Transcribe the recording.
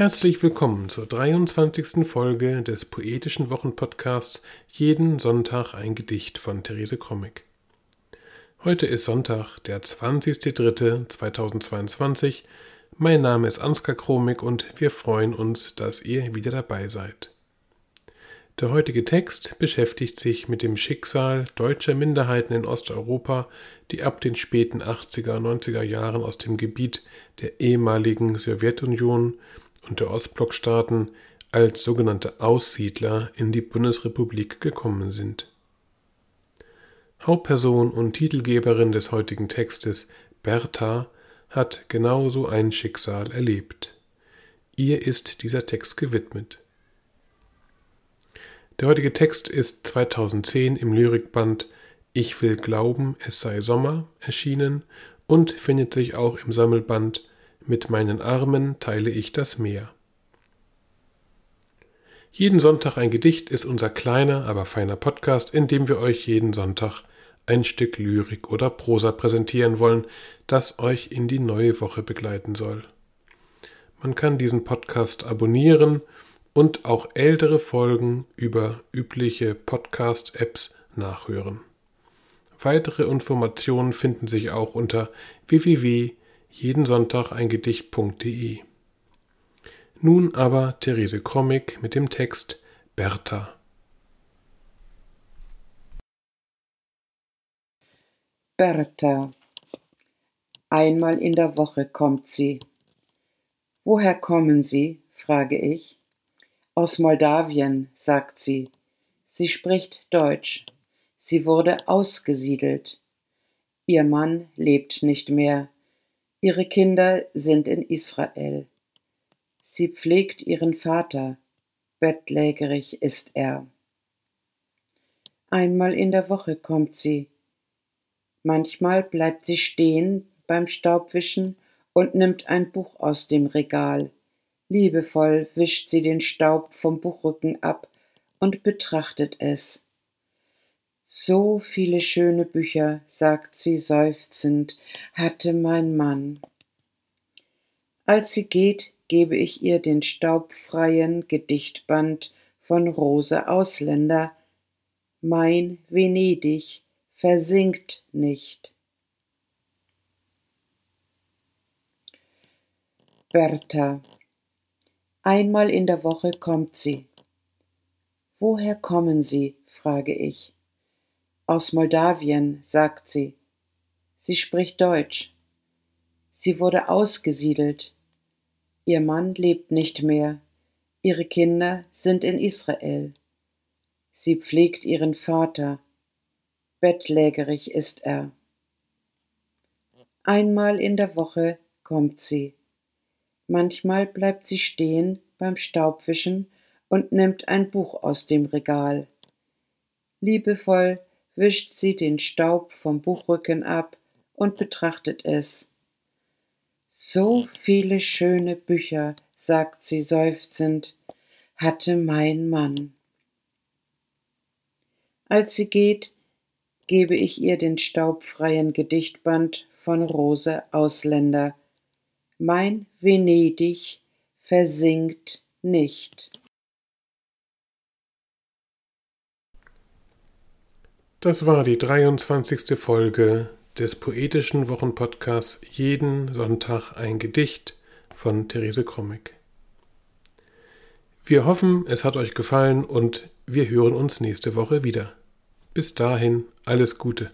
Herzlich willkommen zur 23. Folge des poetischen Wochenpodcasts Jeden Sonntag ein Gedicht von Therese Krommig. Heute ist Sonntag, der 20.03.2022. Mein Name ist Ansgar Kromig und wir freuen uns, dass ihr wieder dabei seid. Der heutige Text beschäftigt sich mit dem Schicksal deutscher Minderheiten in Osteuropa, die ab den späten 80er, 90er Jahren aus dem Gebiet der ehemaligen Sowjetunion und der Ostblockstaaten als sogenannte Aussiedler in die Bundesrepublik gekommen sind. Hauptperson und Titelgeberin des heutigen Textes, Bertha, hat genauso ein Schicksal erlebt. Ihr ist dieser Text gewidmet. Der heutige Text ist 2010 im Lyrikband Ich will glauben, es sei Sommer erschienen und findet sich auch im Sammelband Mit meinen Armen teile ich das Meer. Jeden Sonntag ein Gedicht ist unser kleiner, aber feiner Podcast, in dem wir euch jeden Sonntag ein Stück Lyrik oder Prosa präsentieren wollen, das euch in die neue Woche begleiten soll. Man kann diesen Podcast abonnieren und auch ältere Folgen über übliche Podcast-Apps nachhören. Weitere Informationen finden sich auch unter www.jedensonntageingedicht.de. Nun aber Therese Krommig mit dem Text Bertha. Bertha. Einmal in der Woche kommt sie. Woher kommen Sie? frage ich. Aus Moldawien, sagt sie. Sie spricht Deutsch. Sie wurde ausgesiedelt. Ihr Mann lebt nicht mehr. Ihre Kinder sind in Israel. Sie pflegt ihren Vater. Bettlägerig ist er. Einmal in der Woche kommt sie. Manchmal bleibt sie stehen beim Staubwischen und nimmt ein Buch aus dem Regal. Liebevoll wischt sie den Staub vom Buchrücken ab und betrachtet es. So viele schöne Bücher, sagt sie seufzend, hatte mein Mann. Als sie geht, gebe ich ihr den staubfreien Gedichtband von Rose Ausländer. Mein Venedig versinkt nicht. Bertha Einmal in der Woche kommt sie. Woher kommen Sie? frage ich. Aus Moldawien, sagt sie. Sie spricht Deutsch. Sie wurde ausgesiedelt. Ihr Mann lebt nicht mehr. Ihre Kinder sind in Israel. Sie pflegt ihren Vater. Bettlägerig ist er. Einmal in der Woche kommt sie. Manchmal bleibt sie stehen beim Staubwischen und nimmt ein Buch aus dem Regal. Liebevoll wischt sie den Staub vom Buchrücken ab und betrachtet es. So viele schöne Bücher, sagt sie seufzend, hatte mein Mann. Als sie geht, gebe ich ihr den staubfreien Gedichtband von Rose Ausländer mein Venedig versinkt nicht. Das war die 23. Folge des poetischen Wochenpodcasts Jeden Sonntag ein Gedicht von Therese Krommig. Wir hoffen, es hat euch gefallen und wir hören uns nächste Woche wieder. Bis dahin alles Gute.